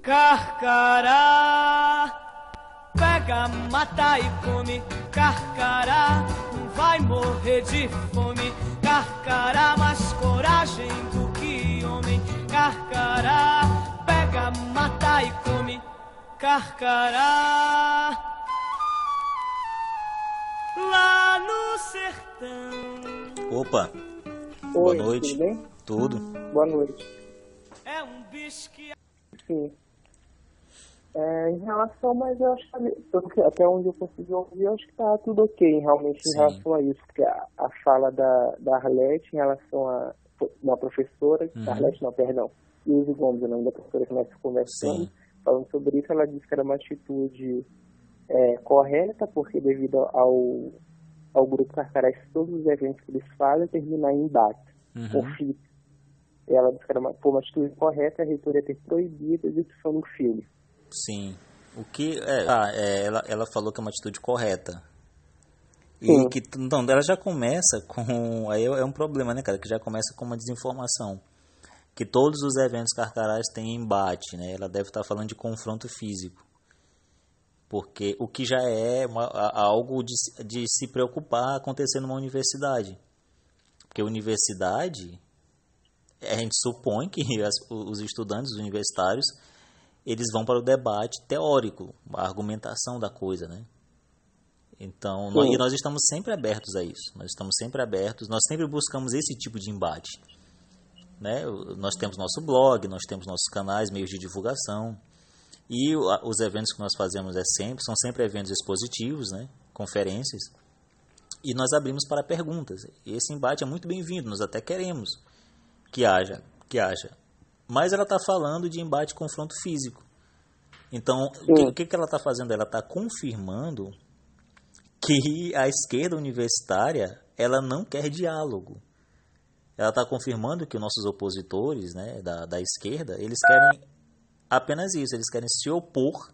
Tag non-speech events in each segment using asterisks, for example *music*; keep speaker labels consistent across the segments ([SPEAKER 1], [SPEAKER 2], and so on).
[SPEAKER 1] Carcará, pega, mata e come. Carcará, não vai morrer de fome. Carcará, mais coragem do que homem. Carcará, pega, mata e come. Carcará, sertão.
[SPEAKER 2] Opa, boa
[SPEAKER 3] Oi,
[SPEAKER 2] noite.
[SPEAKER 3] tudo bem?
[SPEAKER 2] Tudo.
[SPEAKER 3] Boa noite.
[SPEAKER 1] É um bicho que
[SPEAKER 3] Sim. É, em relação, mas eu acho que pelo que- até onde eu consegui ouvir, eu acho que tá tudo ok realmente
[SPEAKER 2] Sim.
[SPEAKER 3] em relação a isso, porque a, a fala da, da Arlete em relação a uma professora,
[SPEAKER 2] Uhum.
[SPEAKER 3] Arlete não, perdão, Ilse Gomes, o nome da professora que nós conversamos,
[SPEAKER 2] Sim.
[SPEAKER 3] falando sobre isso, ela disse que era uma atitude é, correta, porque devido ao, ao grupo Carcarás, todos os eventos que eles fazem terminam em embate,
[SPEAKER 2] Uhum.
[SPEAKER 3] conflito. Ela disse que era uma, foi uma atitude correta, a reitoria ter proibido a exibição do filme.
[SPEAKER 2] Sim. O que. É, ah, é, ela, ela falou que é uma atitude correta. E
[SPEAKER 3] Sim.
[SPEAKER 2] que. Então, ela já começa com. Aí é um problema, né, cara? Que já começa com uma desinformação. Que todos os eventos carcarás têm embate, né? Ela deve estar falando de confronto físico. Porque o que já é uma- algo de, se- de se preocupar acontecer numa universidade. Porque universidade, a gente supõe que *laughs* as- os estudantes universitários eles vão para o debate teórico, a argumentação da coisa, né? Então, nós, e nós estamos sempre abertos a isso. Nós estamos sempre abertos, nós sempre buscamos esse tipo de embate. Né? Nós temos nosso blog, nós temos nossos canais, meios de divulgação. E os eventos que nós fazemos é sempre, são sempre eventos expositivos, né? conferências. E nós abrimos para perguntas. E esse embate é muito bem-vindo, nós até queremos que haja, que haja. Mas ela está falando de embate e confronto físico. Então, o que, que ela está fazendo? Ela está confirmando que a esquerda universitária ela não quer diálogo. Ela está confirmando que os nossos opositores né, da, da esquerda, eles querem apenas isso, eles querem se opor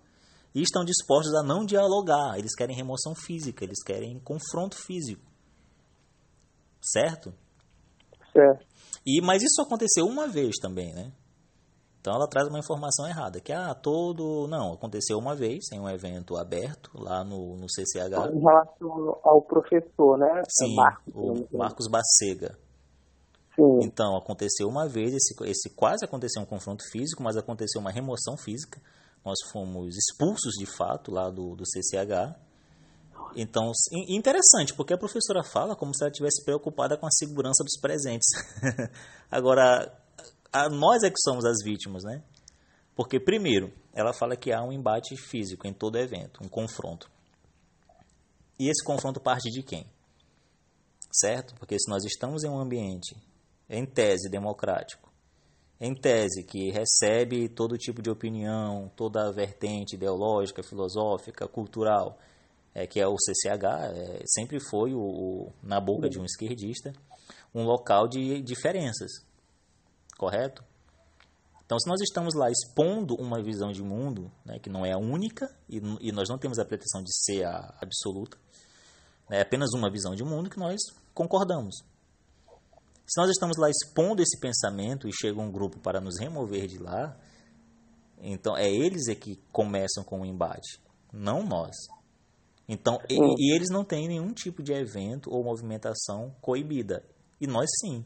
[SPEAKER 2] e estão dispostos a não dialogar, eles querem remoção física, eles querem confronto físico. Certo?
[SPEAKER 3] Certo.
[SPEAKER 2] E, mas isso aconteceu uma vez também, né? Então ela traz uma informação errada, que ah, todo. Não, aconteceu uma vez em um evento aberto lá no, no CCH.
[SPEAKER 3] Em relação ao professor, né?
[SPEAKER 2] Sim,
[SPEAKER 3] Marcos.
[SPEAKER 2] o
[SPEAKER 3] engano.
[SPEAKER 2] Marcos Bacega.
[SPEAKER 3] Sim.
[SPEAKER 2] Então, aconteceu uma vez, esse, esse quase aconteceu um confronto físico, mas aconteceu uma remoção física. Nós fomos expulsos de fato lá do, do CCH. Então, in- interessante, porque a professora fala como se ela estivesse preocupada com a segurança dos presentes. *laughs* Agora, a- nós é que somos as vítimas, né? Porque, primeiro, ela fala que há um embate físico em todo evento, um confronto. E esse confronto parte de quem? certo? Porque se nós estamos em um ambiente, em tese, democrático, em tese que recebe todo tipo de opinião, toda a vertente ideológica, filosófica, cultural, é, que é o CCH, é, sempre foi, o, o- na boca de um esquerdista, um local de diferenças, correto? Então, se nós estamos lá expondo uma visão de mundo, né, que não é a única, e, e nós não temos a pretensão de ser a absoluta, é apenas uma visão de mundo que nós concordamos. Se nós estamos lá expondo esse pensamento e chega um grupo para nos remover de lá, então é eles é que começam com o embate, não nós. Então, e, e eles não têm nenhum tipo de evento ou movimentação coibida, e nós sim.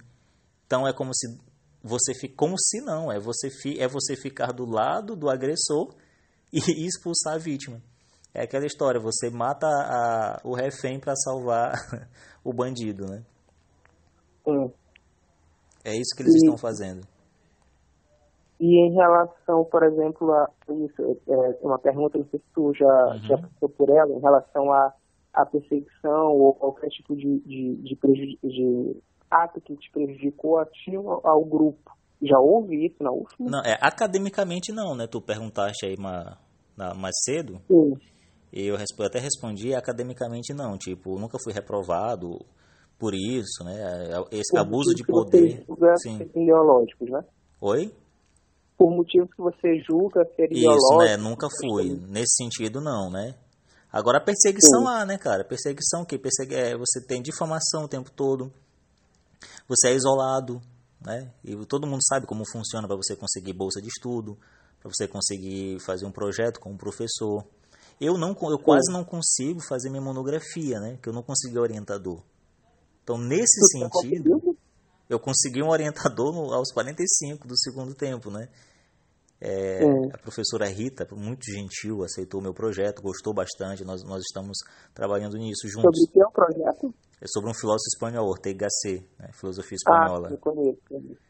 [SPEAKER 2] Então é como se você fi- como se não, é você fi- é você ficar do lado do agressor e *laughs* expulsar a vítima. É aquela história, você mata a- o refém para salvar *laughs* o bandido, né?
[SPEAKER 3] Sim.
[SPEAKER 2] É isso que eles
[SPEAKER 3] E-
[SPEAKER 2] estão fazendo.
[SPEAKER 3] E em relação, por exemplo, a isso, é, uma pergunta, não sei se tu já,
[SPEAKER 2] Uhum.
[SPEAKER 3] já passou por ela, em relação à à perseguição ou qualquer tipo de, de, de, de ato que te prejudicou a ti ou ao grupo. Já houve isso na UFM?
[SPEAKER 2] Não, é, academicamente não, né? Tu perguntaste aí ma- na- mais cedo,
[SPEAKER 3] Sim.
[SPEAKER 2] e eu até respondi academicamente não, tipo, nunca fui reprovado por isso, né? Esse
[SPEAKER 3] Por
[SPEAKER 2] abuso de poder. Sim.
[SPEAKER 3] ideológicos, né?
[SPEAKER 2] Oi?
[SPEAKER 3] Por motivos que você julga ser
[SPEAKER 2] Isso,
[SPEAKER 3] ideológicos.
[SPEAKER 2] né? Nunca fui. Nesse sentido, não, né? Agora a perseguição Sim. lá, né, cara? Perseguição que persegue, é, você tem difamação o tempo todo. Você é isolado, né? E todo mundo sabe como funciona para você conseguir bolsa de estudo, para você conseguir fazer um projeto com um professor. Eu não eu quase não consigo fazer minha monografia, né? Que eu não consegui orientador. Então, nesse Você sentido, eu consegui um orientador no, aos 45 do segundo tempo, né? É, a professora Rita, muito gentil, aceitou o meu projeto, gostou bastante. Nós, nós estamos trabalhando nisso juntos.
[SPEAKER 3] Sobre o que é o projeto?
[SPEAKER 2] É sobre um filósofo espanhol, Ortega Gasset, né? filosofia espanhola.
[SPEAKER 3] Ah, eu conheço, conheço.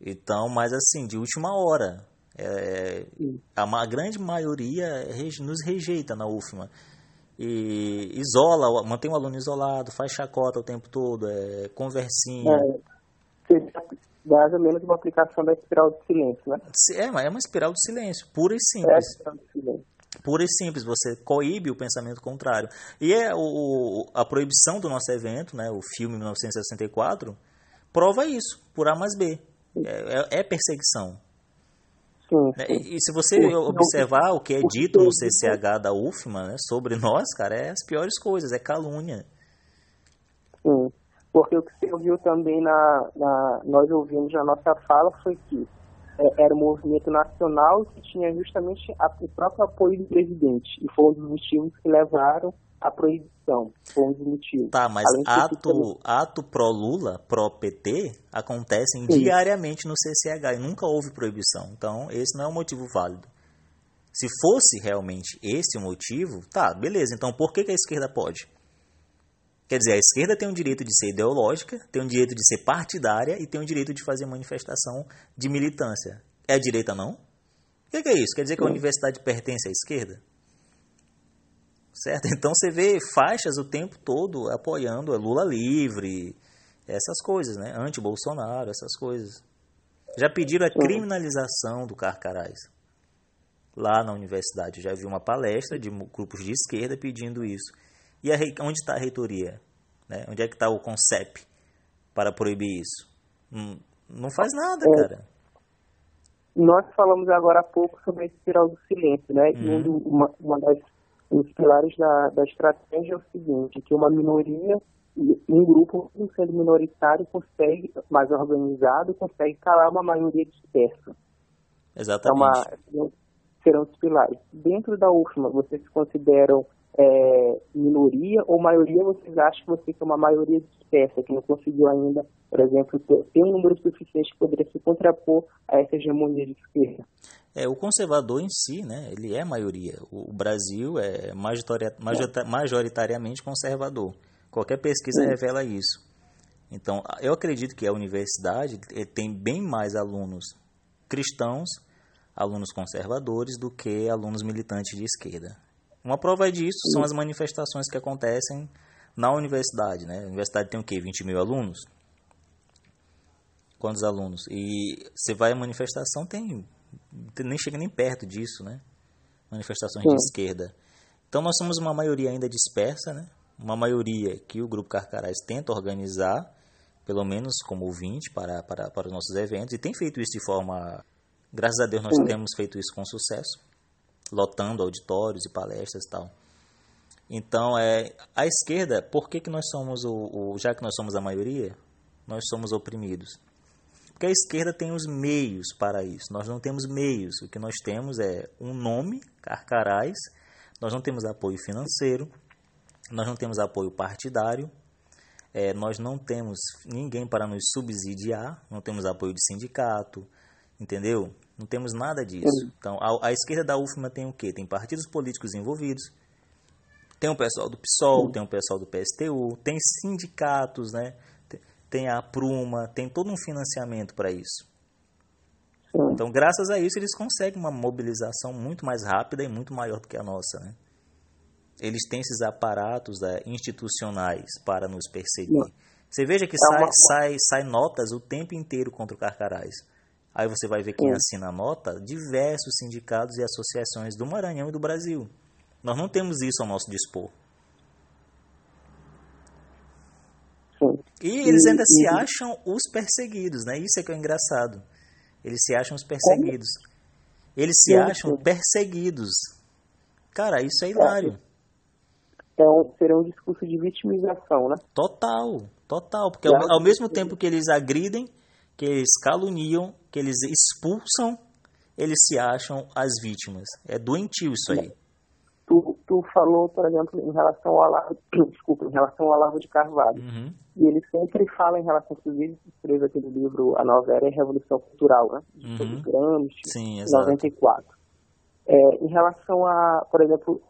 [SPEAKER 2] Então, mas assim, de última hora. É, a, grande maioria nos rejeita na UFMA. E isola, mantém o aluno isolado, faz chacota o tempo todo, é, conversinha.
[SPEAKER 3] É, mais ou menos uma aplicação da espiral do silêncio, né?
[SPEAKER 2] É, é uma espiral do silêncio, pura e simples. É a do silêncio. Pura e simples, você coíbe o pensamento contrário. E é o, a proibição do nosso evento, né, o filme 1964, prova isso, por A mais B. É, é, é perseguição. Sim, né, sim. E, e, se você o, observar o, o que é dito no CCH da UFMA né, sobre nós, cara, é as piores coisas, é calúnia.
[SPEAKER 3] Sim, porque o que você ouviu também na, na nós ouvimos na nossa fala foi que é, era um movimento nacional que tinha justamente a, o próprio apoio do presidente. E foi um dos motivos que levaram a proibição. Foi um dos motivos.
[SPEAKER 2] Tá, mas ato, também... ato pró-Lula, pró-PT, acontecem Sim. diariamente no CCH e nunca houve proibição. Então, esse não é um motivo válido. Se fosse realmente esse o motivo, tá, beleza. Então, por que, que a esquerda pode? Quer dizer, a esquerda tem o direito de ser ideológica, tem o direito de ser partidária e tem o direito de fazer manifestação de militância. É a direita não? O que, que é isso? Quer dizer que a universidade pertence à esquerda? Certo? Então você vê faixas o tempo todo apoiando a Lula livre, essas coisas, né? Anti-Bolsonaro, essas coisas. Já pediram a criminalização do Carcarás. Lá na universidade já vi uma palestra de grupos de esquerda pedindo isso. E a, onde está a reitoria? Né? Onde é que está o CONCEP para proibir isso? Não, não faz nada, é. cara.
[SPEAKER 3] Nós falamos agora há pouco sobre a espiral do silêncio, né? Uhum. uma, uma das os pilares da, da estratégia é o seguinte, que uma minoria, um grupo sendo minoritário consegue, mais organizado, consegue calar uma maioria dispersa.
[SPEAKER 2] Exatamente.
[SPEAKER 3] É uma, serão os pilares. Dentro da UFMA, vocês se consideram é, minoria ou maioria, vocês acham que você é uma maioria dispersa, que não conseguiu ainda, por exemplo, ter, um número suficiente que poderia se contrapor a essa hegemonia de esquerda?
[SPEAKER 2] É, o conservador em si, né, ele é maioria. O, Brasil é majoritariamente conservador. Qualquer pesquisa Sim. revela isso. Então, eu acredito que a universidade tem bem mais alunos cristãos, alunos conservadores, do que alunos militantes de esquerda. Uma prova disso são as manifestações que acontecem na universidade. Né? A universidade tem o quê? 20 mil alunos? Quantos alunos? E você vai à manifestação, tem nem chega nem perto disso, né? Manifestações Sim. de esquerda. Então nós somos uma maioria ainda dispersa, né? Uma maioria que o Grupo Carcarás tenta organizar, pelo menos como ouvinte, para, para, para os nossos eventos, e tem feito isso de forma. Graças a Deus nós Sim. temos feito isso com sucesso lotando auditórios e palestras e tal. Então, é, a esquerda, por que, que nós somos o, o, já que nós somos a maioria, nós somos oprimidos? Porque a esquerda tem os meios para isso. Nós não temos meios. O que nós temos é um nome, Carcarás. Nós não temos apoio financeiro. Nós não temos apoio partidário. É, nós não temos ninguém para nos subsidiar. Não temos apoio de sindicato. Entendeu? Não temos nada disso. Então, a, a esquerda da UFMA tem o quê? Tem partidos políticos envolvidos, tem o pessoal do PSOL, tem o pessoal do PSTU, tem sindicatos, né? tem a Pruma, tem todo um financiamento para isso. Então, graças a isso, eles conseguem uma mobilização muito mais rápida e muito maior do que a nossa. Né? Eles têm esses aparatos né, institucionais para nos perseguir. Você veja que é sai, sai, sai notas o tempo inteiro contra o Carcarás. Aí você vai ver quem Sim. assina a nota, diversos sindicatos e associações do Maranhão e do Brasil. Nós não temos isso ao nosso dispor. Sim. E eles ainda e, se acham os perseguidos, né? Isso é que é engraçado. Eles se acham os perseguidos. Eles se acham perseguidos. Cara, isso é hilário.
[SPEAKER 3] é um, seria um discurso de vitimização, né?
[SPEAKER 2] Total, total. Porque ao, ao, mesmo tempo que eles agridem, que eles caluniam, que eles expulsam, eles se acham as vítimas. É doentio isso aí.
[SPEAKER 3] Tu, tu falou, por exemplo, em relação ao Olavo, *clears throat* desculpa, em relação ao Olavo de Carvalho. Uhum. E ele sempre fala em relação, inclusive, escreve aquele livro, A Nova Era e Revolução Cultural, né? De uhum. Gramsci, Sim, 94. É, em relação a, por exemplo,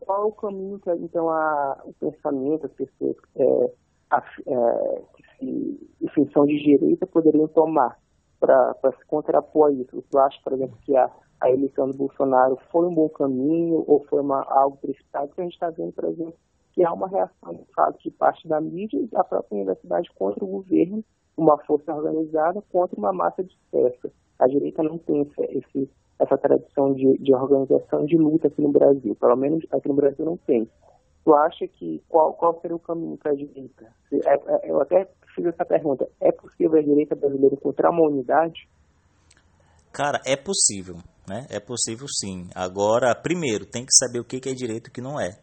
[SPEAKER 3] qual é o caminho que, então, a, o pensamento, as pessoas é, a, é, que são de direita poderiam tomar para se contrapor a isso? Você acha, por exemplo, que a, a eleição do Bolsonaro foi um bom caminho ou foi uma, algo precipitado? Porque a gente está vendo, por exemplo, que há uma reação de fato de parte da mídia e da própria universidade contra o governo, uma força organizada contra uma massa dispersa. A direita não tem esse, essa tradição de, de organização de luta aqui no Brasil, pelo menos aqui no Brasil não tem. Tu acha que qual, qual seria o caminho para a direita? É, é, eu até fiz essa pergunta. É possível a direita brasileira encontrar uma unidade?
[SPEAKER 2] Cara, é possível, né? É possível sim. Agora, primeiro, tem que saber o que é direito e o que não é.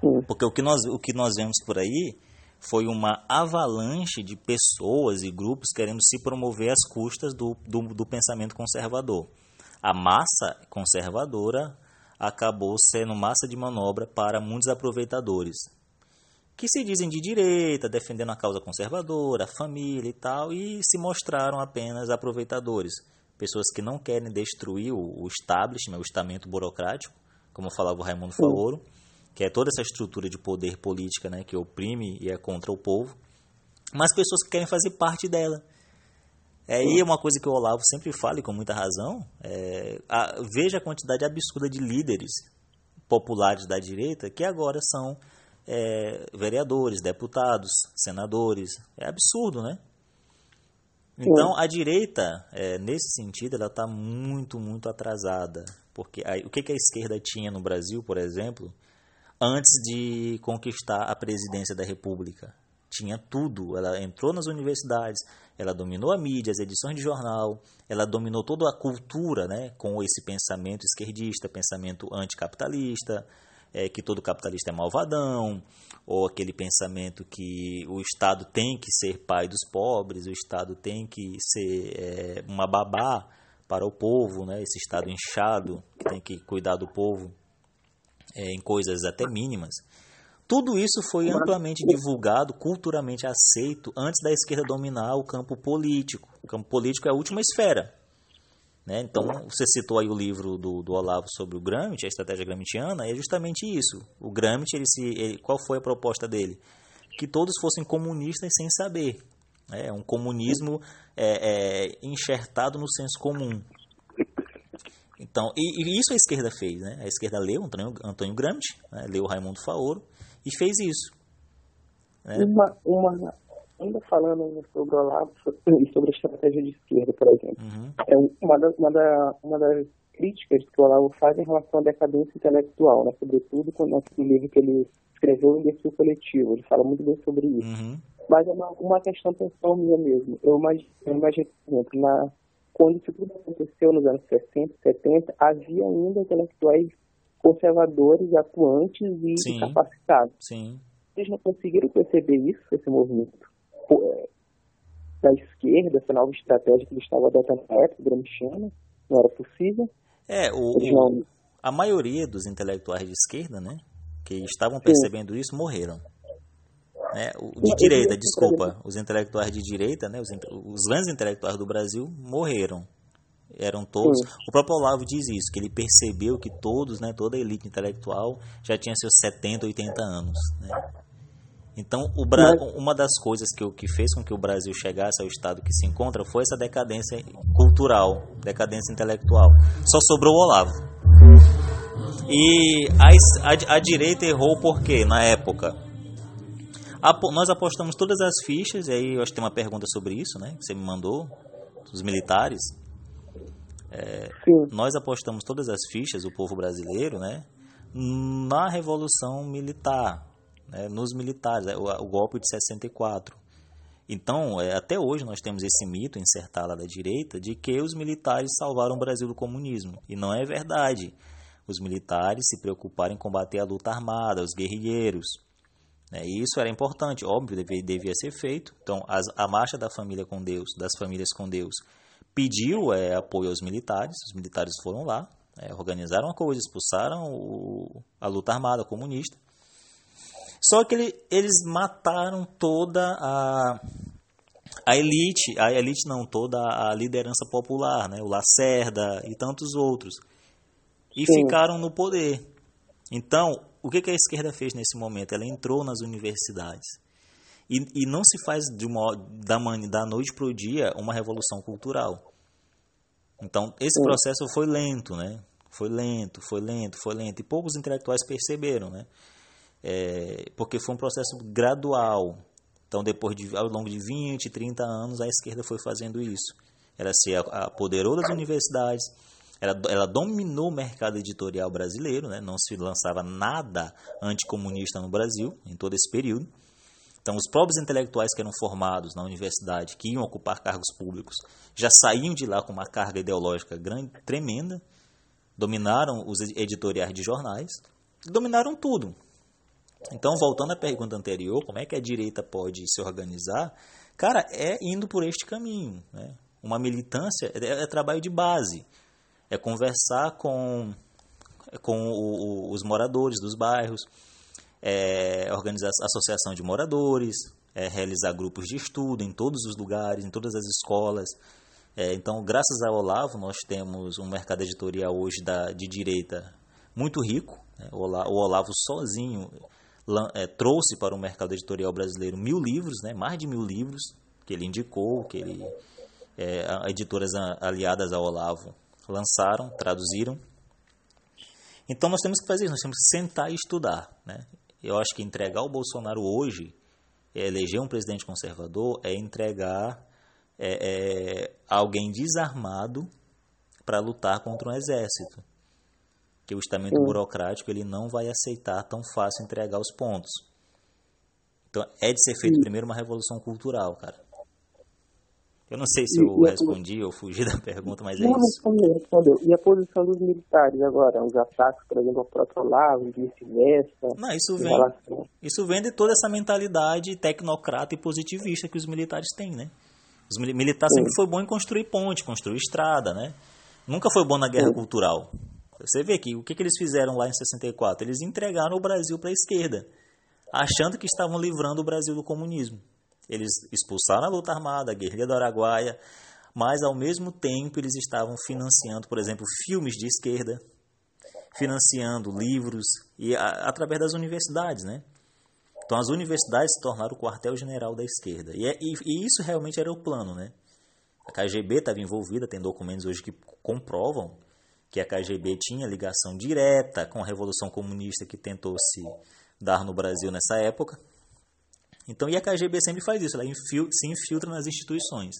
[SPEAKER 2] Sim. Porque o que, nós, o que nós vemos por aí foi uma avalanche de pessoas e grupos querendo se promover às custas do, do, do pensamento conservador. A massa conservadora acabou sendo massa de manobra para muitos aproveitadores, que se dizem de direita, defendendo a causa conservadora, a família e tal, e se mostraram apenas aproveitadores. Pessoas que não querem destruir o establishment, o estamento burocrático, como falava o Raimundo Faoro, que é toda essa estrutura de poder política né, que oprime e é contra o povo, mas pessoas que querem fazer parte dela. É, e uma coisa que o Olavo sempre fala, e com muita razão, é, a, veja a quantidade absurda de líderes populares da direita que agora são é, vereadores, deputados, senadores. É absurdo, né? Então, a direita, é, nesse sentido, ela está muito, muito atrasada. Porque aí, o que, que a esquerda tinha no Brasil, por exemplo, antes de conquistar a presidência da República? Tinha tudo. Ela entrou nas universidades, ela dominou a mídia, as edições de jornal, ela dominou toda a cultura, né, com esse pensamento esquerdista, pensamento anticapitalista, é, que todo capitalista é malvadão, ou aquele pensamento que o Estado tem que ser pai dos pobres, o Estado tem que ser é, uma babá para o povo, né, esse Estado inchado que tem que cuidar do povo é, em coisas até mínimas. Tudo isso foi amplamente divulgado, culturalmente aceito, antes da esquerda dominar o campo político. O campo político é a última esfera. Né? Então, você citou aí o livro do, do Olavo sobre o Gramsci, a estratégia gramsciana, é justamente isso. O Gramsci, ele se, ele, qual foi a proposta dele? Que todos fossem comunistas sem saber. É um comunismo é, é, enxertado no senso comum. Então, e, e, isso a esquerda fez, né? A esquerda leu Antônio, Antônio Gramsci, né? leu Raimundo Faoro, e fez isso.
[SPEAKER 3] Né? Uma, uma, ainda falando sobre o Olavo e sobre a estratégia de esquerda, por exemplo, uhum. é uma, da, uma, da, uma das críticas que o Olavo faz em relação à decadência intelectual, né? sobretudo com o livro que ele escreveu em Desfile Coletivo, ele fala muito bem sobre isso. Uhum. Mas é uma, uma questão pessoal minha mesmo. Eu imagino, eu imagino por exemplo, na, quando isso tudo aconteceu nos anos 60, 70, havia ainda intelectuais conservadores, atuantes e Sim. capacitados.
[SPEAKER 2] Sim.
[SPEAKER 3] Eles não conseguiram perceber isso, esse movimento é, da esquerda, essa nova estratégia que eles estavam adotando na época, gramsciana, não era possível.
[SPEAKER 2] É, o, o, a maioria dos intelectuais de esquerda, né, que estavam percebendo Sim. isso, morreram. Né? O, de direita, desculpa, os intelectuais de direita, né, os, os grandes intelectuais do Brasil morreram eram todos. Sim. O próprio Olavo diz isso, que ele percebeu que todos, né, toda a elite intelectual já tinha seus 70, 80 anos. Né? Então, o Bra... Mas... uma das coisas que, que fez com que o Brasil chegasse ao estado que se encontra foi essa decadência cultural, decadência intelectual. Só sobrou o Olavo. E a, a, a direita errou por quê, na época? nós apostamos todas as fichas, e aí eu acho que tem uma pergunta sobre isso, né? Que você me mandou, os militares. É, nós apostamos todas as fichas, o povo brasileiro, né, na revolução militar, né, nos militares, o, o, golpe de 64. Então, é, até hoje nós temos esse mito insertado lá da direita de que os militares salvaram o Brasil do comunismo. E não é verdade. os militares se preocuparem em combater a luta armada, os guerrilheiros. Né? E isso era importante, óbvio, devia, devia ser feito. Então, as, a marcha da família com Deus, das famílias com Deus, pediu é, apoio aos militares, os militares foram lá, é, organizaram a coisa, expulsaram o, a luta armada comunista. Só que ele, eles mataram toda a, a elite, a elite não, toda a liderança popular, né? o Lacerda e tantos outros, e Sim. ficaram no poder. Então, o que, que a esquerda fez nesse momento? Ela entrou nas universidades. E, e não se faz de uma, da, da noite para o dia uma revolução cultural. Então, esse processo foi lento, né? Foi lento, foi lento, foi lento. E poucos intelectuais perceberam, né? É, porque foi um processo gradual. Então, depois de, ao longo de 20, 30 anos, a esquerda foi fazendo isso. Ela se apoderou das universidades, ela, ela dominou o mercado editorial brasileiro, né? não se lançava nada anticomunista no Brasil em todo esse período. Então, os próprios intelectuais que eram formados na universidade, que iam ocupar cargos públicos, já saíam de lá com uma carga ideológica grande, tremenda, dominaram os editoriais de jornais, dominaram tudo. Então, voltando à pergunta anterior, como é que a direita pode se organizar? Cara, é indo por este caminho. Né? Uma militância é, é trabalho de base, é conversar com, com o, o, os moradores dos bairros, é organizar associação de moradores, é realizar grupos de estudo em todos os lugares, em todas as escolas. É, então, graças ao Olavo, nós temos um mercado editorial hoje da, de direita muito rico. Né? O, Olavo, o Olavo sozinho é, trouxe para o mercado editorial brasileiro mil livros, né? mais de mil livros que ele indicou, que ele, é, editoras aliadas ao Olavo lançaram, traduziram. Então nós temos que fazer isso, nós temos que sentar e estudar. Né? Eu acho que entregar o Bolsonaro hoje, é eleger um presidente conservador, é entregar é, é, alguém desarmado para lutar contra um exército. Que o estamento Sim. burocrático ele não vai aceitar tão fácil entregar os pontos. Então é de ser feito Sim. primeiro uma revolução cultural, cara. Eu não sei se eu e, respondi ou fugi da *laughs* pergunta, mas é não, é isso.
[SPEAKER 3] Respondeu, respondeu. E a posição dos militares agora? Os ataques, por exemplo, ao próprio Olavo e vice-versa?
[SPEAKER 2] Não, isso vem, relação... isso vem de toda essa mentalidade tecnocrata e positivista que os militares têm, né? Os militares sempre foi bom em construir ponte, construir estrada, né? Nunca foi bom na guerra Sim. cultural. Você vê que o que, que eles fizeram lá em 64? Eles entregaram o Brasil para a esquerda, achando que estavam livrando o Brasil do comunismo. Eles expulsaram a luta armada, a guerrilha do Araguaia, mas ao mesmo tempo eles estavam financiando, por exemplo, filmes de esquerda, financiando livros e a, através das universidades, né? Então as universidades se tornaram o quartel-general da esquerda. E, é, e, e, isso realmente era o plano, né? A KGB estava envolvida, tem documentos hoje que comprovam que a KGB tinha ligação direta com a Revolução Comunista que tentou se dar no Brasil nessa época. Então, e a KGB sempre faz isso, ela se infiltra nas instituições.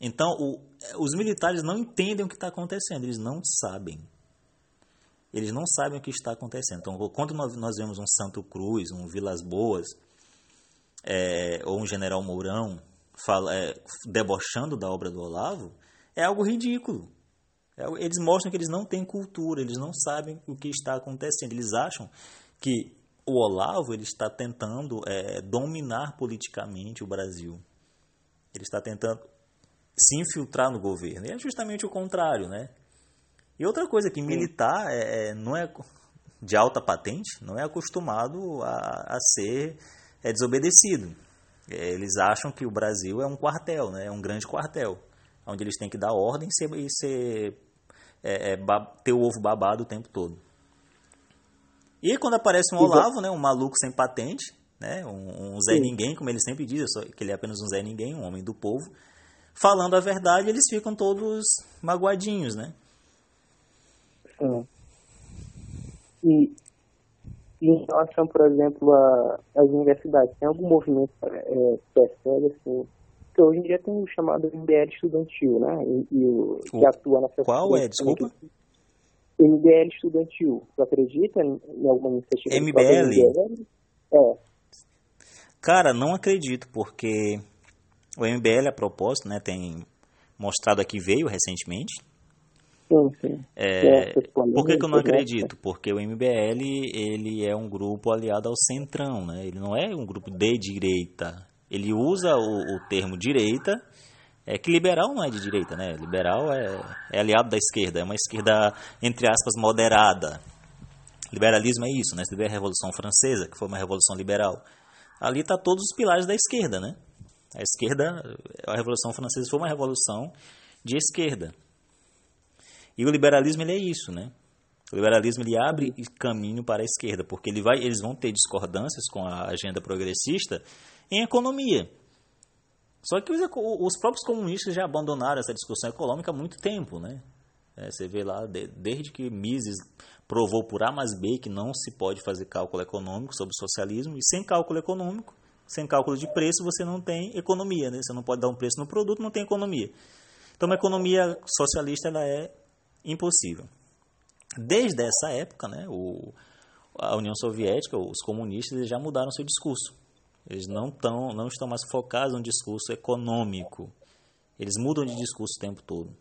[SPEAKER 2] Então, o, os militares não entendem o que está acontecendo, eles não sabem. Eles não sabem o que está acontecendo. Então, quando nós, nós vemos um Santo Cruz, um Vilas Boas, é, ou um General Mourão fala, é, debochando da obra do Olavo, é algo ridículo. É, eles mostram que eles não têm cultura, eles não sabem o que está acontecendo. Eles acham que o Olavo ele está tentando é, dominar politicamente o Brasil. Ele está tentando se infiltrar no governo. E é justamente o contrário, né? E outra coisa que militar é, é, não é de alta patente, não é acostumado a, a ser é, desobedecido. É, eles acham que o Brasil é um quartel, né? É um grande quartel, onde eles têm que dar ordem e, ser, e ser é, é ter o ovo babado o tempo todo. E aí, quando aparece um Olavo, né, um maluco sem patente, né, um, um Zé Sim. Ninguém, como ele sempre diz, que ele é apenas um Zé Ninguém, um homem do povo, falando a verdade, eles ficam todos magoadinhos, né?
[SPEAKER 3] Sim. E, e em relação, por exemplo, às universidades, tem algum movimento é, persegue, assim, que hoje em dia tem o chamado MBL estudantil, né? E, e o, que atua na
[SPEAKER 2] Qual é? Desculpa? Que,
[SPEAKER 3] MBL estudantil. Tu acredita em alguma iniciativa?
[SPEAKER 2] MBL?
[SPEAKER 3] É.
[SPEAKER 2] Cara, não acredito, porque o MBL, a propósito, né, tem mostrado aqui, veio recentemente,
[SPEAKER 3] Sim, sim.
[SPEAKER 2] É, por que, que eu não né? acredito? Porque o MBL ele é um grupo aliado ao centrão, né? Ele não é um grupo de direita. Ele usa o, o termo direita, é que liberal não é de direita, né? Liberal é, é aliado da esquerda, é uma esquerda entre aspas moderada. Liberalismo é isso, né? Você vê a Revolução Francesa, que foi uma revolução liberal. Ali está todos os pilares da esquerda, né? A esquerda, a Revolução Francesa foi uma revolução de esquerda. E o liberalismo ele é isso, né? O liberalismo ele abre caminho para a esquerda, porque ele vai, eles vão ter discordâncias com a agenda progressista em economia. Só que os, os próprios comunistas já abandonaram essa discussão econômica há muito tempo, né? É, você vê lá, de, desde que Mises provou por A mais B que não se pode fazer cálculo econômico sobre o socialismo, e sem cálculo econômico, sem cálculo de preço, você não tem economia, né? Você não pode dar um preço no produto, não tem economia. Então, uma economia socialista ela é impossível. Desde essa época, né, o, a União Soviética, os comunistas já mudaram seu discurso. Eles não, tão, não estão mais focados no discurso econômico. Eles mudam de discurso o tempo todo.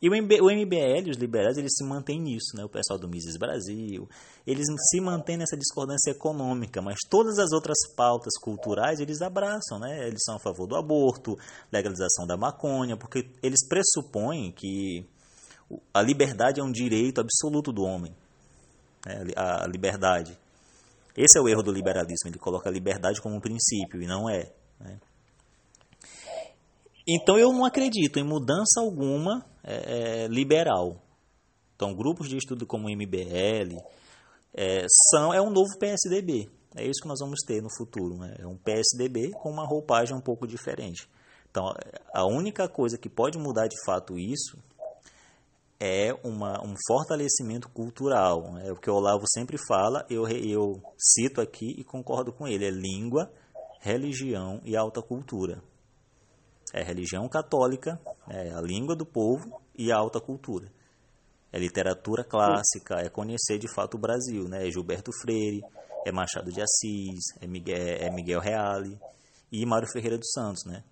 [SPEAKER 2] E o, MB, o MBL, os liberais, eles se mantêm nisso, né? O pessoal do Mises Brasil, eles se mantêm nessa discordância econômica, mas todas as outras pautas culturais eles abraçam, né? Eles são a favor do aborto, legalização da maconha, porque eles pressupõem que a liberdade é um direito absoluto do homem. Né? A liberdade. Esse é o erro do liberalismo. Ele coloca a liberdade como um princípio e não é. Né? Então eu não acredito em mudança alguma é, é, liberal. Então grupos de estudo como o MBL é, são é um novo PSDB. É isso que nós vamos ter no futuro. Né? É um PSDB com uma roupagem um pouco diferente. Então a única coisa que pode mudar de fato isso é uma, um fortalecimento cultural. É o que o Olavo sempre fala, eu, eu cito aqui e concordo com ele: é língua, religião e alta cultura. É religião católica, é a língua do povo e a alta cultura. É literatura clássica, é conhecer de fato o Brasil, né? É Gilberto Freire, é Machado de Assis, é Miguel, é Miguel Reale e Mário Ferreira dos Santos, né?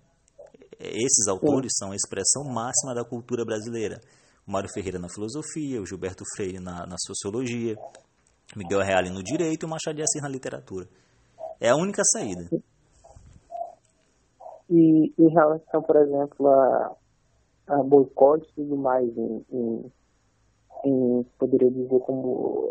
[SPEAKER 2] Esses autores são a expressão máxima da cultura brasileira Mário Ferreira na filosofia, o Gilberto Freire na, na sociologia, Miguel Reale no direito e o Machado de Assis na literatura. É a única saída.
[SPEAKER 3] E em relação, por exemplo, a, a boicote e tudo mais, em, em, em, poderia dizer como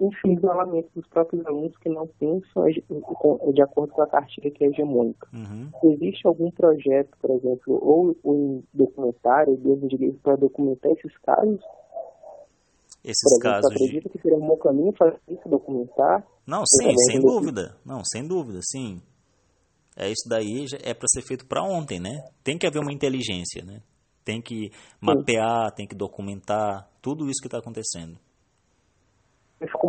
[SPEAKER 3] enfim, isolamento dos próprios alunos que não pensam de acordo com a cartilha que é hegemônica. Uhum. Existe algum projeto, por exemplo, ou um documentário, Deus direito para documentar esses casos?
[SPEAKER 2] Esses exemplo, casos.
[SPEAKER 3] Você acredita de... que seria um bom caminho fazer isso, documentar?
[SPEAKER 2] Não, sim, sem dúvida. Não, sem dúvida, sim. É isso daí é para ser feito para ontem, né? Tem que haver uma inteligência, né? Tem que mapear, sim. tem que documentar tudo isso que está acontecendo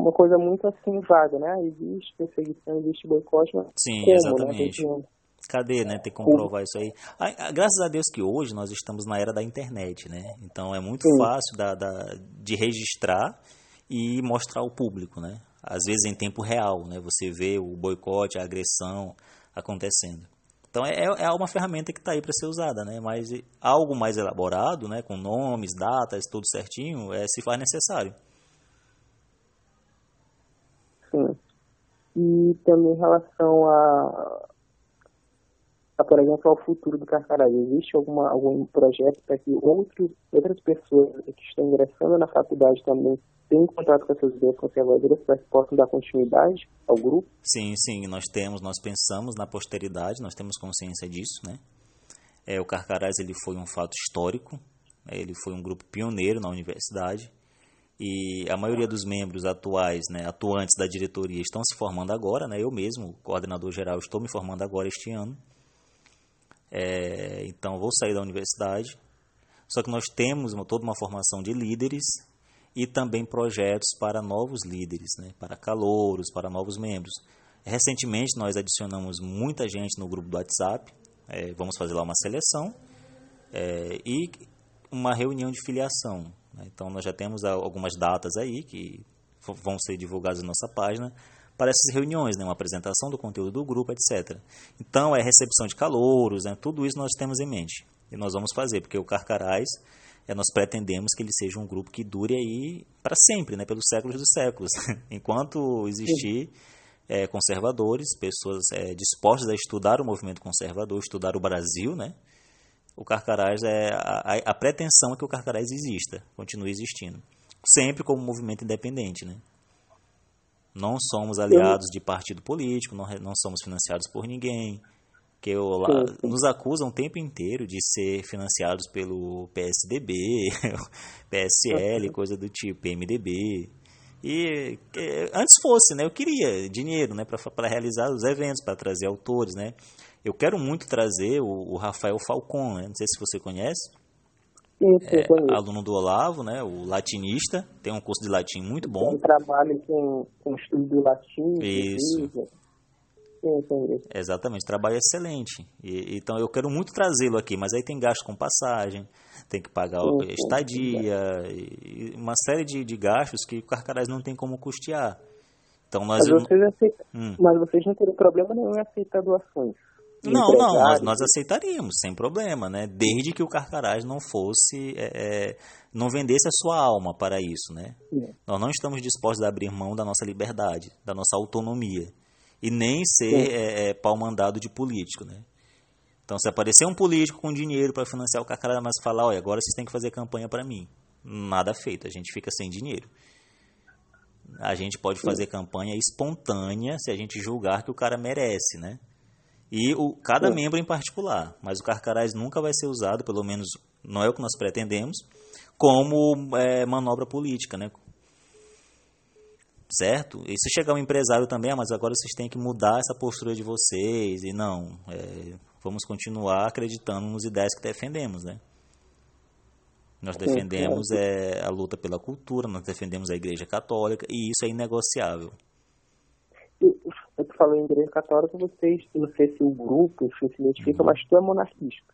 [SPEAKER 3] uma coisa muito assim vaga, né? Existe perseguição, existe boicote, mas
[SPEAKER 2] Sim, como, né? exatamente. Né? Cadê, né? Tem que comprovar isso aí. Ah, graças a Deus que hoje nós estamos na era da internet, né? Então é muito Sim. fácil da, da, de registrar e mostrar ao público, né? Às vezes em tempo real, né? Você vê o boicote, a agressão acontecendo. Então é, é uma ferramenta que está aí para ser usada, né? Mas algo mais elaborado, né? Com nomes, datas, tudo certinho, é, se faz necessário.
[SPEAKER 3] E também em relação a, a por exemplo, ao futuro do Carcará, existe alguma, algum projeto para que outros, outras pessoas que estão ingressando na faculdade também tenham contato com essas ideias conservadoras para que possam dar continuidade ao grupo?
[SPEAKER 2] Sim, sim, nós temos, nós pensamos na posteridade, nós temos consciência disso, né? É, o Carcarás ele foi um fato histórico, né? ele foi um grupo pioneiro na universidade, e a maioria dos membros atuais, né, atuantes da diretoria, estão se formando agora, né, eu mesmo, coordenador geral, estou me formando agora este ano. É, então, vou sair da universidade. Só que nós temos uma, toda uma formação de líderes e também projetos para novos líderes, né, para calouros, para novos membros. Recentemente, nós adicionamos muita gente no grupo do WhatsApp. É, vamos fazer lá uma seleção é, e uma reunião de filiação? Então, nós já temos algumas datas aí que vão ser divulgadas na nossa página para essas reuniões, né? uma apresentação do conteúdo do grupo, etc. Então, é recepção de calouros, né? tudo isso nós temos em mente. E nós vamos fazer, porque o Carcarás é, nós pretendemos que ele seja um grupo que dure aí para sempre, né, pelos séculos dos séculos. *laughs* Enquanto existir é, conservadores, pessoas é, dispostas a estudar o movimento conservador, estudar o Brasil, né, o Carcarás é a, a, pretensão é que o Carcarás exista, continue existindo, sempre como movimento independente, né? Não somos aliados de partido político, não, não somos financiados por ninguém, que eu, lá, nos acusam o tempo inteiro de ser financiados pelo PSDB, *laughs* PSL, coisa do tipo, PMDB. E antes fosse, né? Eu queria dinheiro, né, para realizar os eventos, para trazer autores, né? Eu quero muito trazer o, o Rafael Falcon, né? não sei se você conhece.
[SPEAKER 3] Sim, sim,
[SPEAKER 2] é, aluno do Olavo, né? O latinista, tem um curso de latim muito bom.
[SPEAKER 3] Tem um trabalho com, com estudo do latim.
[SPEAKER 2] Isso. Sim. Exatamente, trabalho excelente. E, então eu quero muito trazê-lo aqui, mas aí tem gasto com passagem, tem que pagar sim, estadia, e uma série de, de gastos que o Carcarás não tem como custear. Então nós
[SPEAKER 3] mas, vocês aceitam, hum. mas vocês não teriam problema nenhum em aceitar doações.
[SPEAKER 2] Não, não, nós, nós, aceitaríamos, sem problema, né? Desde que o Carcarás não fosse, é, é, não vendesse a sua alma para isso, né? É. Nós não estamos dispostos a abrir mão da nossa liberdade, da nossa autonomia, e nem ser é, é, pau mandado de político, né? Então, se aparecer um político com dinheiro para financiar o Carcarás, mas falar, olha, agora vocês têm que fazer campanha para mim, nada feito, a gente fica sem dinheiro. A gente pode fazer campanha espontânea se a gente julgar que o cara merece, né? E o, cada membro em particular. Mas o Carcarás nunca vai ser usado, pelo menos não é o que nós pretendemos, como é, manobra política, né? Certo? E se chegar um empresário também, ah, mas agora vocês têm que mudar essa postura de vocês, e não, é, vamos continuar acreditando nos ideias que defendemos, né? Nós defendemos é, a luta pela cultura, nós defendemos a Igreja Católica, e isso é inegociável
[SPEAKER 3] falou em igreja católica, vocês, não sei se o grupo se identifica, uhum. mas tu é monarquista.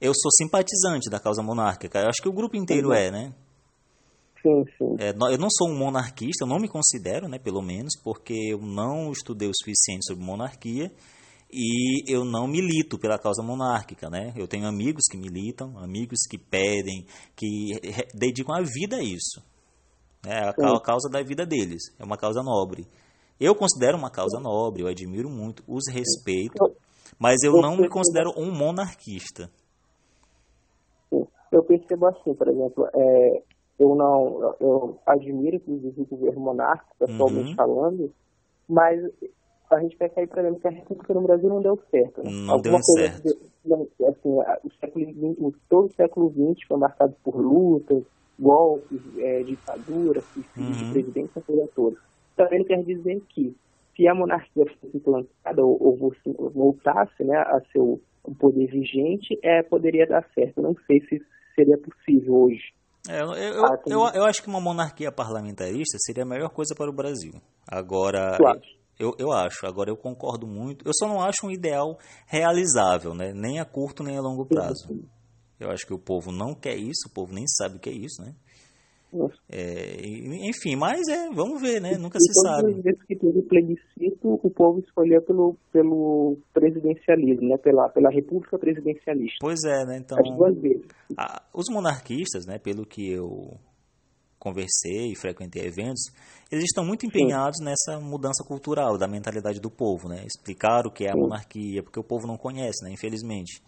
[SPEAKER 2] Eu sou simpatizante da causa monárquica. Eu acho que o grupo inteiro uhum. é, né?
[SPEAKER 3] Sim, sim.
[SPEAKER 2] É, eu não sou um monarquista, eu não me considero, né, pelo menos, porque eu não estudei o suficiente sobre monarquia e eu não milito pela causa monárquica, né? Eu tenho amigos que militam, amigos que pedem, que dedicam a vida a isso. É a, a causa da vida deles, é uma causa nobre. Eu considero uma causa nobre, eu admiro muito, os respeito, mas eu não me considero um monarquista.
[SPEAKER 3] Eu percebo assim, por exemplo, é, eu não, eu admiro inclusive o governo monárquico, pessoalmente uhum. falando, mas a gente percebe, por exemplo, que a República no Brasil não deu certo.
[SPEAKER 2] Né? Não Alguma deu certo.
[SPEAKER 3] De, assim, o século todo o século XX foi marcado por lutas, golpes, é, ditaduras, uhum. de presidência, coisa toda. Então ele quer dizer que se a monarquia fosse implantada ou, ou voltasse né, a seu poder vigente, é, poderia dar certo. Não sei se seria possível hoje.
[SPEAKER 2] É, eu, eu, ah, eu, eu, acho que uma monarquia parlamentarista seria a melhor coisa para o Brasil. Agora, eu, eu acho, agora eu concordo muito. Eu só não acho um ideal realizável, né? nem a curto nem a longo prazo. Eu acho que o povo não quer isso, o povo nem sabe o que é isso, né? É, enfim, mas é, vamos ver, né? Nunca e se sabe.
[SPEAKER 3] Vezes que teve plebiscito, o povo escolheu pelo, pelo presidencialismo, né? Pela, pela república presidencialista.
[SPEAKER 2] Pois é, né? Então,
[SPEAKER 3] As duas vezes.
[SPEAKER 2] A, os monarquistas, né? Pelo que eu conversei e frequentei eventos, eles estão muito empenhados Sim. nessa mudança cultural da mentalidade do povo, né? Explicar o que é a Sim. monarquia, porque o povo não conhece, né? Infelizmente.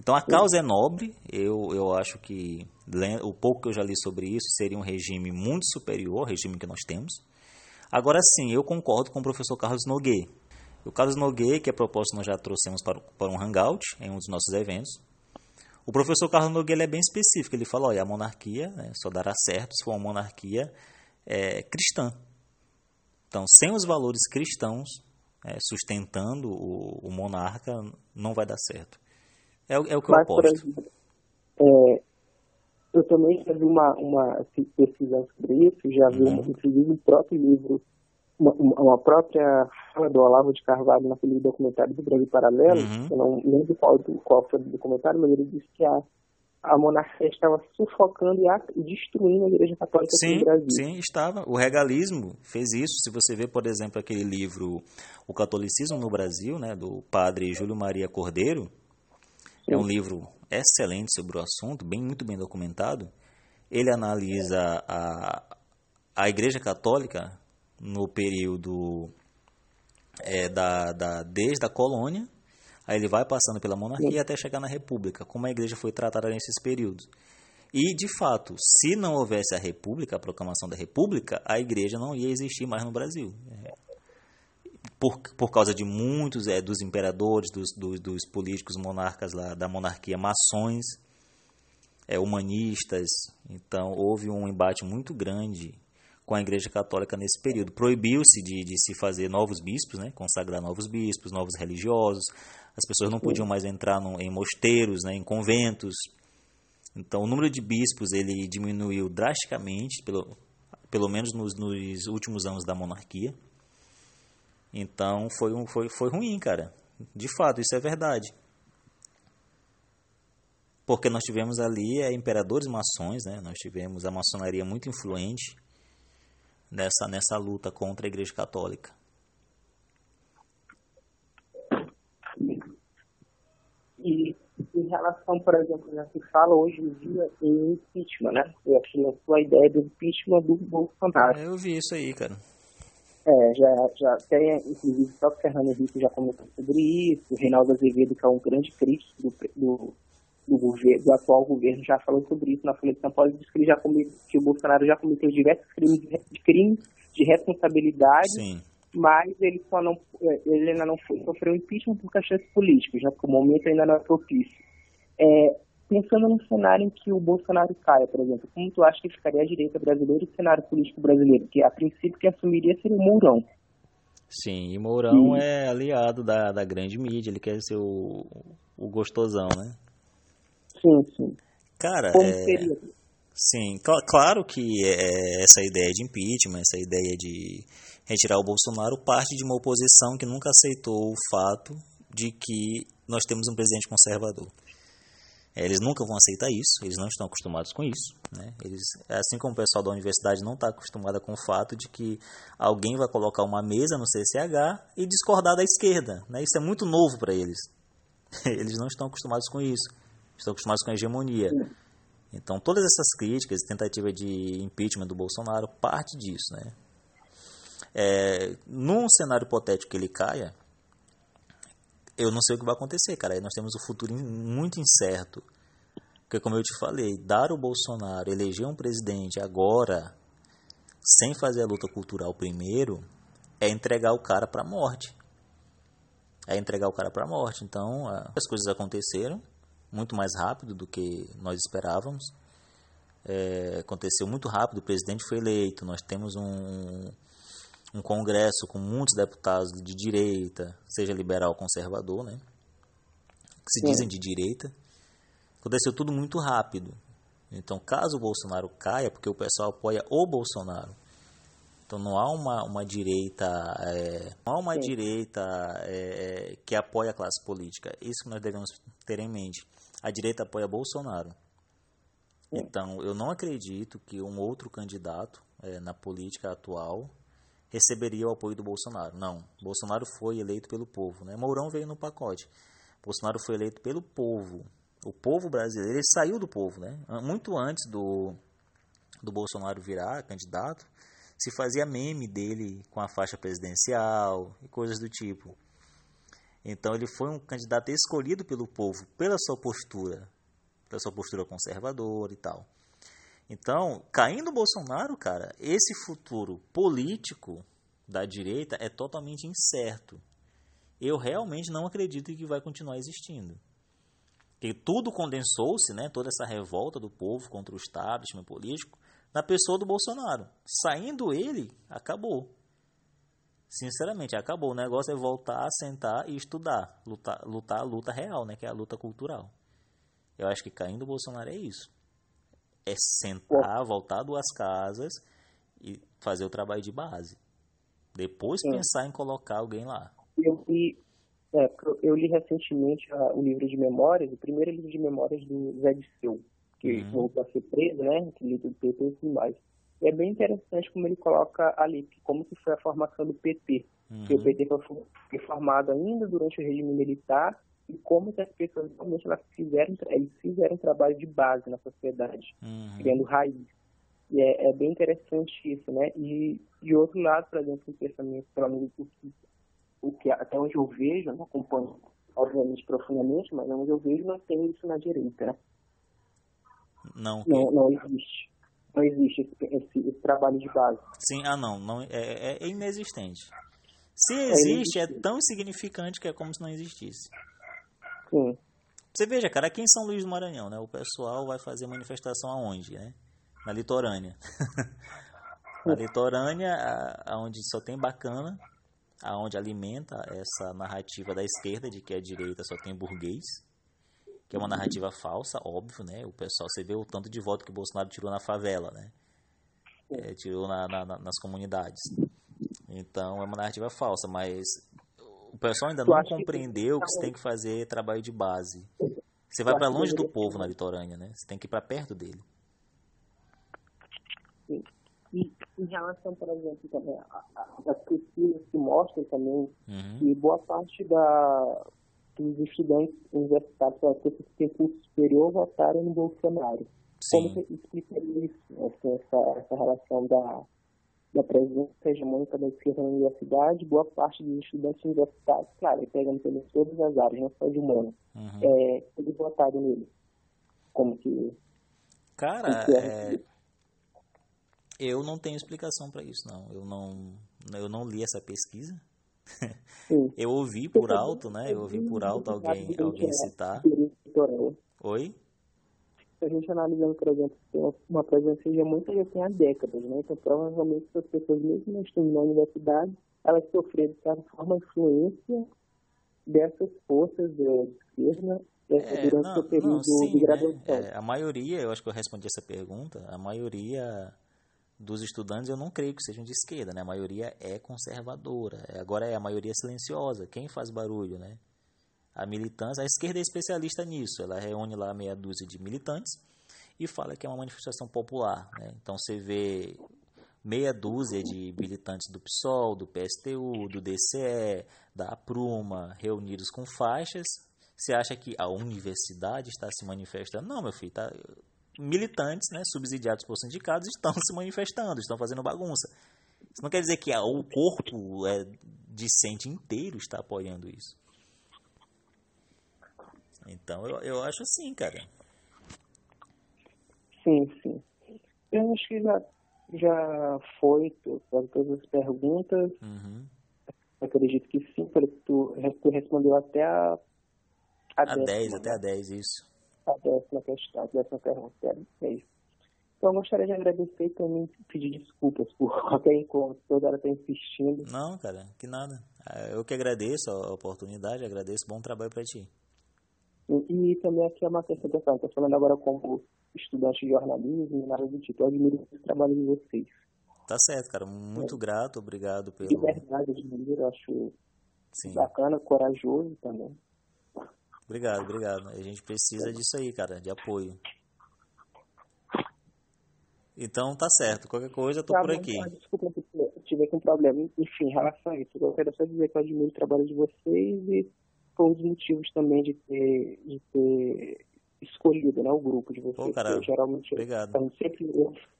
[SPEAKER 2] Então a causa é nobre, eu, eu acho que o pouco que eu já li sobre isso seria um regime muito superior ao regime que nós temos. Agora sim, eu concordo com o professor Carlos Noguet. O Carlos Noguet, que a propósito nós já trouxemos para, para um hangout em um dos nossos eventos, o professor Carlos Nogueira é bem específico. Ele fala: olha, a monarquia né, só dará certo se for uma monarquia é, cristã. Então, sem os valores cristãos é, sustentando o, o, monarca, não vai dar certo. É, é o que Mas, eu aposto. Exemplo,
[SPEAKER 3] é, eu também já vi uma, uma pesquisa sobre isso, já vi, uhum. inclusive, um próprio livro, uma, uma, própria fala do Olavo de Carvalho naquele documentário do Brasil Paralelo, uhum. eu não lembro qual, qual foi o documentário, mas ele disse que a, a monarquia estava sufocando e destruindo a Igreja Católica
[SPEAKER 2] sim,
[SPEAKER 3] no Brasil.
[SPEAKER 2] Sim, estava. O regalismo fez isso. Se você vê, por exemplo, aquele livro O Catolicismo no Brasil, né, do padre Júlio Maria Cordeiro, É um livro excelente sobre o assunto, bem muito bem documentado. Ele analisa a, a Igreja Católica no período é, da, da, desde a colônia, aí ele vai passando pela monarquia Sim. até chegar na república, como a igreja foi tratada nesses períodos. E, de fato, se não houvesse a república, a proclamação da república, a igreja não ia existir mais no Brasil. Por, por causa de muitos é, dos imperadores, dos, dos, dos, políticos monarcas lá, da monarquia, maçons, é, humanistas. Então, houve um embate muito grande com a Igreja Católica nesse período. Proibiu-se de, de, se fazer novos bispos, né, consagrar novos bispos, novos religiosos. As pessoas não podiam mais entrar no, em mosteiros, né, em conventos. Então, o número de bispos ele diminuiu drasticamente, pelo, pelo menos nos, nos últimos anos da monarquia. Então, foi, um, foi, foi ruim, cara. De fato, isso é verdade. Porque nós tivemos ali é, imperadores maçons, né? nós tivemos a maçonaria muito influente nessa, nessa luta contra a Igreja Católica.
[SPEAKER 3] E em relação, por exemplo, já se fala hoje em dia em impeachment, né? Eu acho que lançou a ideia do impeachment do Bolsonaro.
[SPEAKER 2] Eu vi isso aí, cara.
[SPEAKER 3] É, já, já tem, inclusive, o próprio Fernando Henrique já comentou sobre isso, o Reinaldo Azevedo, que é um grande crítico do, do, do, governo, do atual governo, já falou sobre isso na Folha de São Paulo, disse que, ele já cometeu, que o Bolsonaro já cometeu diversos crimes de, crimes de responsabilidade, Sim. mas ele só não, ele ainda não foi, sofreu impeachment por questões políticas, já que o momento ainda não é propício. É, pensando no cenário em que o Bolsonaro caia, por exemplo, como tu acha que ficaria a direita brasileira e o cenário político brasileiro? Que a princípio que assumiria seria o Mourão.
[SPEAKER 2] Sim, e Mourão e... é aliado da, da grande mídia, ele quer ser o, o gostosão, né?
[SPEAKER 3] Sim, sim.
[SPEAKER 2] Cara, Como é... seria? Sim, cl claro que é essa ideia de impeachment, essa ideia de retirar o Bolsonaro parte de uma oposição que nunca aceitou o fato de que nós temos um presidente conservador. É, eles nunca vão aceitar isso, eles não estão acostumados com isso. Né? Eles, assim como o pessoal da universidade não está acostumado com o fato de que alguém vai colocar uma mesa no CCH e discordar da esquerda. Né? Isso é muito novo para eles. *laughs* Eles não estão acostumados com isso, estão acostumados com a hegemonia. Então, todas essas críticas, tentativa de impeachment do Bolsonaro, parte disso. Né? É, num cenário hipotético que ele caia, eu não sei o que vai acontecer, cara. Aí nós temos o futuro muito incerto. Porque, como eu te falei, dar o Bolsonaro, eleger um presidente agora, sem fazer a luta cultural primeiro, é entregar o cara para a morte. É entregar o cara para a morte. Então, as coisas aconteceram muito mais rápido do que nós esperávamos. É, aconteceu muito rápido, o presidente foi eleito, nós temos um, um congresso com muitos deputados de direita, seja liberal ou conservador, né? Que se Sim. dizem de direita. Aconteceu tudo muito rápido. Então, caso o Bolsonaro caia, porque o pessoal apoia o Bolsonaro, então não há uma, uma direita, é, não há uma Sim. direita é, que apoia a classe política. Isso que nós devemos ter em mente. A direita apoia Bolsonaro. Sim. Então, eu não acredito que um outro candidato é, na política atual receberia o apoio do Bolsonaro. Não, Bolsonaro foi eleito pelo povo. Né? Mourão veio no pacote. Bolsonaro foi eleito pelo povo. O povo brasileiro, ele saiu do povo. Né? Muito antes do, do Bolsonaro virar candidato, se fazia meme dele com a faixa presidencial e coisas do tipo. Então ele foi um candidato escolhido pelo povo, pela sua postura, pela sua postura conservadora e tal. Então, caindo o Bolsonaro, cara, esse futuro político da direita é totalmente incerto. Eu realmente não acredito que vai continuar existindo. Porque tudo condensou-se, né, toda essa revolta do povo contra o establishment político, na pessoa do Bolsonaro. Saindo ele, acabou. Sinceramente, acabou. O negócio é voltar, sentar e estudar. Lutar, lutar a luta real, né, que é a luta cultural. Eu acho que caindo o Bolsonaro é isso é sentar, voltar duas casas e fazer o trabalho de base. Depois Sim. pensar em colocar alguém lá.
[SPEAKER 3] Eu li, é, eu li recentemente a, o livro de memórias, o primeiro livro de memórias do Zé Disseu, que uhum. voltou a ser preso, né? Que livro do PT e tudo mais. E é bem interessante como ele coloca ali, como que foi a formação do PT. Uhum. Que o PT foi formado ainda durante o regime militar e como que as pessoas realmente elas fizeram, eles fizeram trabalho de base na sociedade, uhum. criando raiz. E é, é, bem interessante isso, né? E de outro lado, por exemplo, o pensamento falando o que, o que até onde eu vejo, não acompanho obviamente profundamente, mas onde eu vejo não tem isso na direita, né?
[SPEAKER 2] Não,
[SPEAKER 3] não, não existe. Não existe esse, esse, esse, trabalho de base.
[SPEAKER 2] Sim, ah não, não é, é, é inexistente. Se é existe, é, é, tão insignificante que é como se não existisse.
[SPEAKER 3] Sim.
[SPEAKER 2] Você veja, cara, aqui em São Luís do Maranhão, né? O pessoal vai fazer manifestação aonde, né? Na litorânea. *laughs* na litorânea, aonde só tem bacana, aonde alimenta essa narrativa da esquerda de que a direita só tem burguês que é uma narrativa falsa, óbvio, né? O pessoal, você vê o tanto de voto que o Bolsonaro tirou na favela, né? É, tirou na, na, nas comunidades. Então é uma narrativa falsa, mas o pessoal ainda não compreendeu que, você tem que fazer trabalho de base. Você vai para longe do povo na litorânea, né? Você tem que ir para perto dele.
[SPEAKER 3] E em relação, por exemplo, também as pesquisas que mostram também uhum. que boa parte da, os estudantes universitários para que têm curso superior votaram no Bolsonaro. Sim. Como você explicaria isso, assim, essa, essa relação da, da presença hegemônica da esquerda na universidade, boa parte dos estudantes universitários, claro, pegando pelas todas as áreas, não só de humano, uhum. é, eles votaram nele. Como que...
[SPEAKER 2] Cara, é... eu não tenho explicação para isso, não. Eu não, eu não li essa pesquisa, *laughs* eu ouvi por alto, né? Eu ouvi por alto alguém, alguém citar. Oi?
[SPEAKER 3] A gente analisando, por exemplo, tem uma presença hegemônica já tem há décadas, né? Então, provavelmente, as pessoas, mesmo não estando na universidade, elas sofreram, de certa forma, influência dessas forças de esquerda é, durante não, o período não, sim, de graduação.
[SPEAKER 2] Né? É, a maioria, eu acho que eu respondi essa pergunta, a maioria dos estudantes eu não creio que sejam de esquerda, né? A maioria é conservadora. Agora é a maioria silenciosa. Quem faz barulho, né? A militância, a esquerda é especialista nisso. Ela reúne lá meia dúzia de militantes e fala que é uma manifestação popular, né? Então você vê meia dúzia de militantes do PSOL, do PSTU, do DCE, da Apruma, reunidos com faixas. Você acha que a universidade está se manifestando? Não, meu filho, tá, militantes, né, subsidiados por sindicatos, estão *laughs* se manifestando, estão fazendo bagunça. Isso não quer dizer que o corpo é, discente inteiro está apoiando isso. Então, eu, eu acho assim, cara.
[SPEAKER 3] Sim, sim. Eu acho que já, já foi para todas as perguntas. Uhum. Acredito que sim, porque tu, tu respondeu até a,
[SPEAKER 2] a, a 10, até a 10, isso
[SPEAKER 3] a décima questão, a décima pergunta, é isso. Então, eu gostaria de agradecer e também pedir desculpas por *laughs* qualquer encontro, toda hora está insistindo.
[SPEAKER 2] Não, cara, que nada. É, eu que agradeço a oportunidade, agradeço, bom trabalho para ti.
[SPEAKER 3] E, também aqui é uma questão pessoal, estou falando agora como estudante de jornalismo, nada do tipo, eu admiro o trabalho de vocês.
[SPEAKER 2] Tá certo, cara, muito é. grato, obrigado pelo...
[SPEAKER 3] De verdade, admiro, acho Sim. bacana, corajoso também.
[SPEAKER 2] Obrigado, obrigado. A gente precisa disso aí, cara, de apoio. Então tá certo, qualquer coisa eu tô tá por aqui.
[SPEAKER 3] desculpa, eu tive aqui um problema. Enfim, em relação a isso, eu quero só dizer que eu admiro o trabalho de vocês e foi um dos motivos também de ter, de ter escolhido né, o grupo de vocês.
[SPEAKER 2] Pô, geralmente obrigado.
[SPEAKER 3] a gente sempre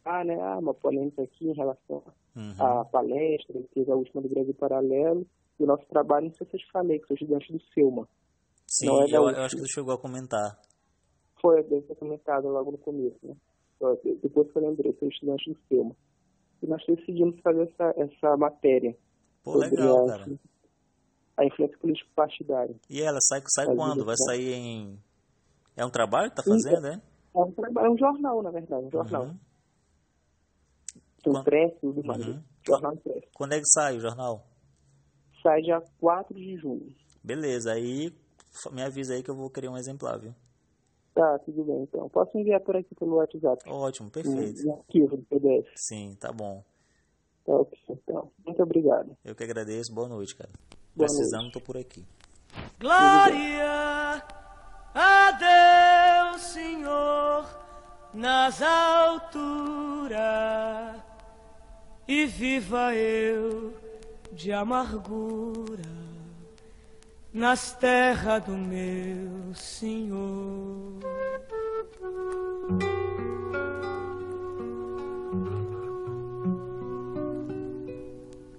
[SPEAKER 3] ah, né, ah, uma polêmica aqui em relação uhum. à palestra, que teve a última do Brasil Paralelo, e o nosso trabalho, não sei se eu te falei, que sou estudante do Selma.
[SPEAKER 2] Sim, é eu, eu, acho que você chegou a comentar.
[SPEAKER 3] Foi, deve ter comentado logo no começo, né? Depois que eu lembrei, sou estudante do FEMA. E nós decidimos fazer essa, essa matéria.
[SPEAKER 2] Pô, legal, cara.
[SPEAKER 3] A influência político-partidária.
[SPEAKER 2] E ela sai, sai quando? Vai sair em... É um trabalho que tá fazendo,
[SPEAKER 3] é? É um, trabalho, é um jornal, na verdade, um jornal. Uhum. Tem impresso e tudo mais. Uhum. Jornal impresso.
[SPEAKER 2] Quando é que sai o jornal?
[SPEAKER 3] Sai dia 4 de junho.
[SPEAKER 2] Beleza, aí me avisa aí que eu vou criar um exemplar, viu?
[SPEAKER 3] Tá, tudo bem então. Posso enviar por aqui pelo WhatsApp?
[SPEAKER 2] Ótimo, perfeito.
[SPEAKER 3] Um arquivo do PDF.
[SPEAKER 2] Sim, tá bom.
[SPEAKER 3] Tá, ok, então. Muito obrigado.
[SPEAKER 2] Eu que agradeço. Boa noite, cara. Boa Precisando, tô por aqui.
[SPEAKER 1] Glória a Deus, Senhor, nas alturas, e viva eu de amargura nas terras do meu Senhor.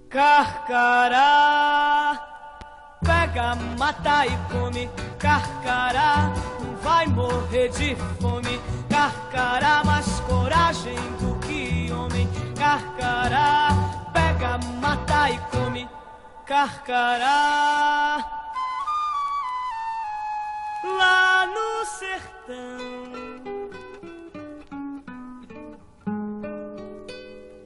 [SPEAKER 1] Carcará, pega, mata e come. Carcará, vai morrer de fome. Carcará, mais coragem do que homem. Carcará, pega, mata e come. Carcará, lá no sertão